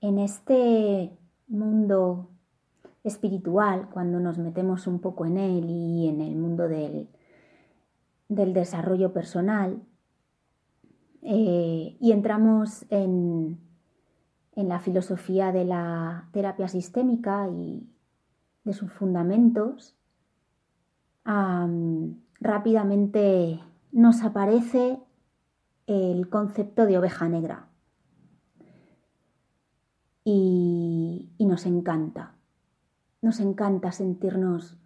en este mundo espiritual, cuando nos metemos un poco en él y en el mundo del, del desarrollo personal, eh, y entramos en, en la filosofía de la terapia sistémica y de sus fundamentos, rápidamente nos aparece el concepto de oveja negra y, nos encanta, nos encanta sentirnos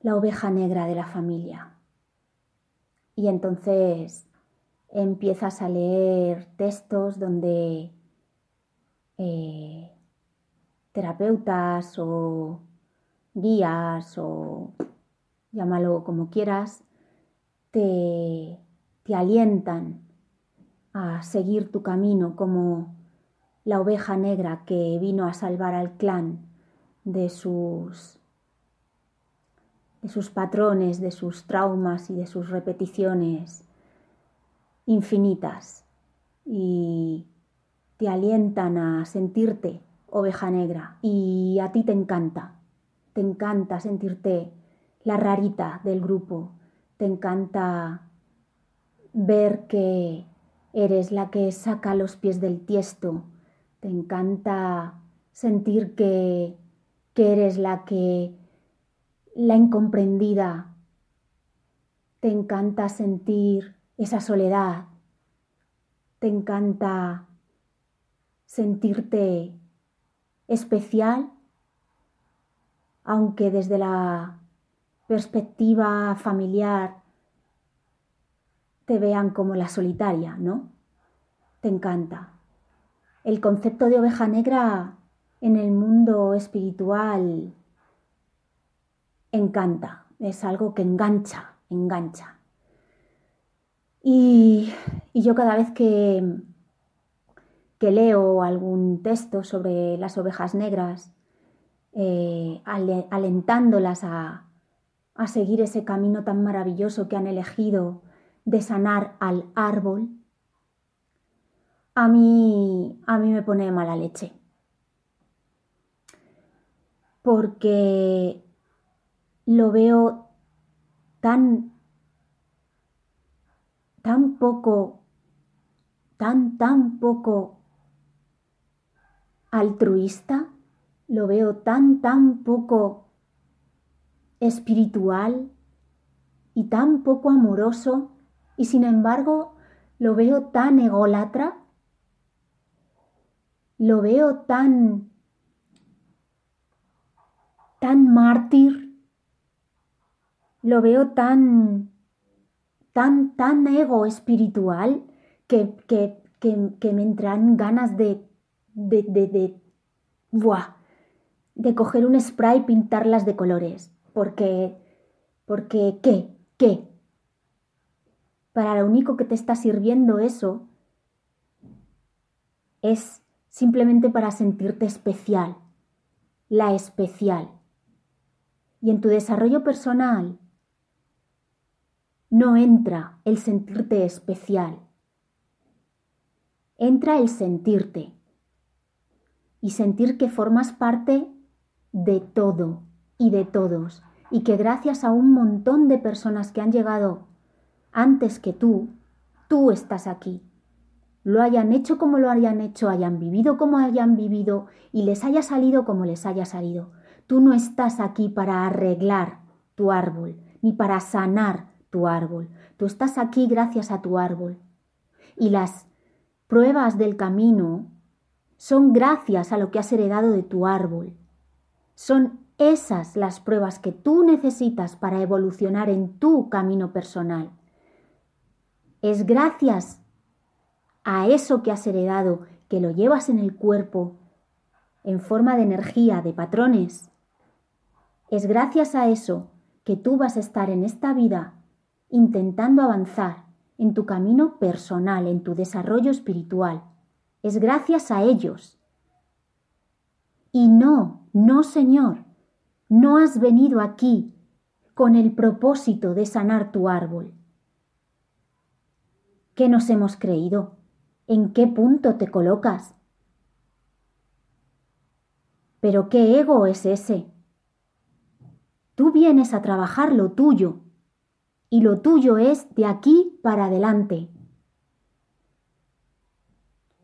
la oveja negra de la familia. Y entonces empiezas a leer textos donde eh, terapeutas o guías o llámalo como quieras, te, te alientan a seguir tu camino como la oveja negra que vino a salvar al clan de sus de sus patrones, de sus traumas y de sus repeticiones infinitas. Y te alientan a sentirte oveja negra. Y a ti te encanta, te encanta sentirte la rarita del grupo, te encanta ver que eres la que saca los pies del tiesto, te encanta sentir que, que eres la que, la incomprendida, te encanta sentir esa soledad, te encanta sentirte especial, aunque desde la perspectiva familiar te vean como la solitaria, ¿no? Te encanta. El concepto de oveja negra en el mundo espiritual encanta, es algo que engancha, engancha. Y, yo cada vez que, que, leo algún texto sobre las ovejas negras, eh, alentándolas a, a seguir ese camino tan maravilloso que han elegido de sanar al árbol, a mí, a mí me pone mala leche. Porque lo veo tan, tan poco, tan, tan poco altruista, lo veo tan, tan poco espiritual y tan poco amoroso y sin embargo lo veo tan ególatra, lo veo tan tan mártir, lo veo tan tan tan ego espiritual que, que, que, me entran ganas de de, de, de, de coger un spray y pintarlas de colores. Porque, porque, ¿qué? ¿Qué? Para lo único que te está sirviendo eso es simplemente para sentirte especial, la especial. Y en tu desarrollo personal no entra el sentirte especial, entra el sentirte y sentir que formas parte de todo, y de todos, y que gracias a un montón de personas que han llegado antes que tú, tú estás aquí. Lo hayan hecho como lo hayan hecho, hayan vivido como hayan vivido y les haya salido como les haya salido. Tú no estás aquí para arreglar tu árbol, ni para sanar tu árbol. Tú estás aquí gracias a tu árbol. Y las pruebas del camino son gracias a lo que has heredado de tu árbol. Son esas las pruebas que tú necesitas para evolucionar en tu camino personal. Es gracias a eso que has heredado, que lo llevas en el cuerpo, en forma de energía, de patrones. Es gracias a eso que tú vas a estar en esta vida intentando avanzar en tu camino personal, en tu desarrollo espiritual. Es gracias a ellos. Y no, no, Señor, no has venido aquí con el propósito de sanar tu árbol. ¿Qué nos hemos creído? ¿En qué punto te colocas? Pero ¿qué ego es ese? Tú vienes a trabajar lo tuyo y lo tuyo es de aquí para adelante.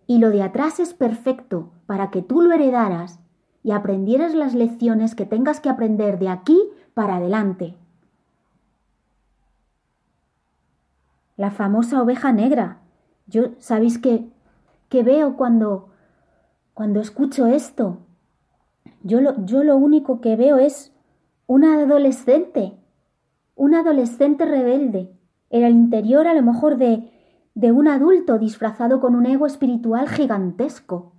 Y lo de atrás es perfecto para que tú lo heredaras y aprendieras las lecciones que tengas que aprender de aquí para adelante. La famosa oveja negra. Yo, ¿sabéis qué, qué veo cuando, cuando escucho esto? Yo lo, yo lo único que veo es una adolescente, un adolescente rebelde, en el interior a lo mejor de, de un adulto disfrazado con un ego espiritual gigantesco,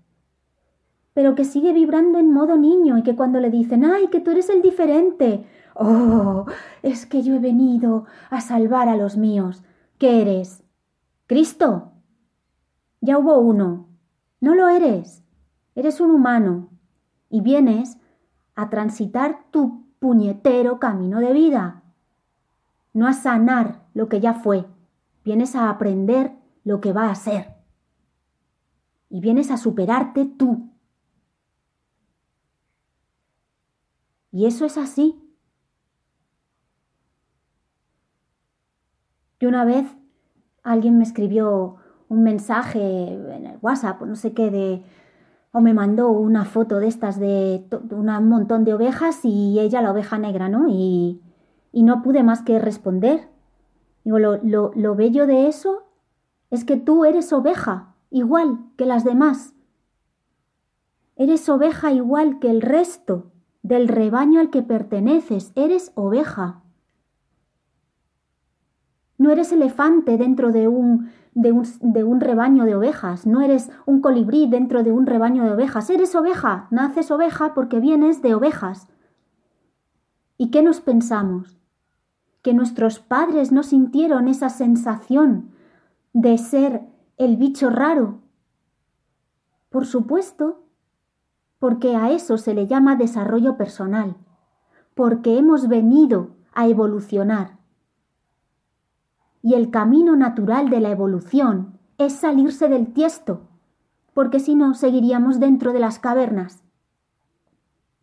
pero que sigue vibrando en modo niño y que cuando le dicen, ay, que tú eres el diferente, oh, es que yo he venido a salvar a los míos. ¿Qué eres? Cristo. Ya hubo uno. No lo eres. Eres un humano. Y vienes a transitar tu puñetero camino de vida. No a sanar lo que ya fue, vienes a aprender lo que va a ser. Y vienes a superarte tú. Y eso es así. Y una vez alguien me escribió un mensaje en el WhatsApp, no sé qué, de, o me mandó una foto de estas de, un montón de ovejas y ella la oveja negra, ¿no? Y, y no pude más que responder. Digo, lo, lo, lo bello de eso es que tú eres oveja, igual que las demás. Eres oveja igual que el resto del rebaño al que perteneces, eres oveja. No eres elefante dentro de un, de un, rebaño de ovejas, no eres un colibrí dentro de un rebaño de ovejas, eres oveja, naces oveja porque vienes de ovejas. ¿Y qué nos pensamos? ¿Que nuestros padres no sintieron esa sensación de ser el bicho raro? Por supuesto, porque a eso se le llama desarrollo personal, porque hemos venido a evolucionar y el camino natural de la evolución es salirse del tiesto, porque si no seguiríamos dentro de las cavernas.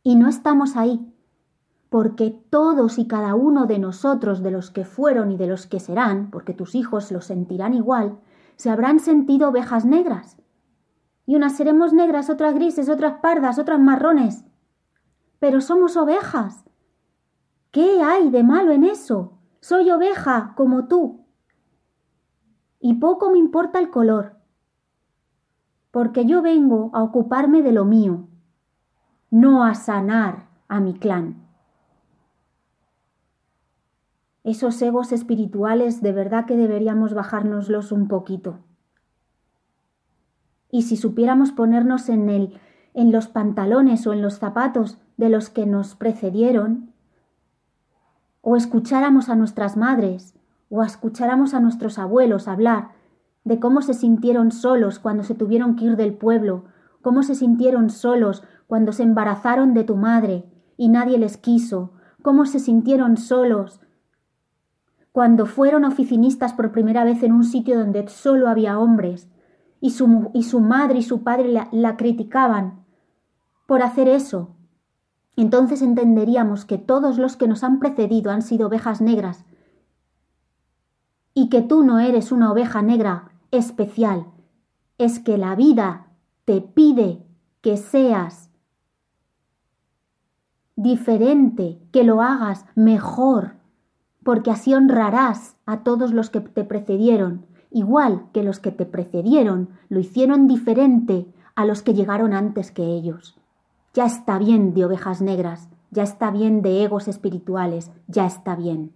Y no estamos ahí, porque todos y cada uno de nosotros, de los que fueron y de los que serán, porque tus hijos lo sentirán igual, se habrán sentido ovejas negras. Y unas seremos negras, otras grises, otras pardas, otras marrones. Pero somos ovejas. ¿Qué hay de malo en eso? Soy oveja como tú, y poco me importa el color, porque yo vengo a ocuparme de lo mío, no a sanar a mi clan. Esos egos espirituales de verdad que deberíamos bajárnoslos un poquito. Y si supiéramos ponernos en el en los pantalones o en los zapatos de los que nos precedieron, o escucháramos a nuestras madres o escucháramos a nuestros abuelos hablar de cómo se sintieron solos cuando se tuvieron que ir del pueblo, cómo se sintieron solos cuando se embarazaron de tu madre y nadie les quiso, cómo se sintieron solos cuando fueron oficinistas por primera vez en un sitio donde solo había hombres y su, y su madre y su padre la, la criticaban por hacer eso. Entonces entenderíamos que todos los que nos han precedido han sido ovejas negras y que tú no eres una oveja negra especial, es que la vida te pide que seas diferente, que lo hagas mejor, porque así honrarás a todos los que te precedieron, igual que los que te precedieron lo hicieron diferente a los que llegaron antes que ellos. Ya está bien de ovejas negras, ya está bien de egos espirituales, ya está bien.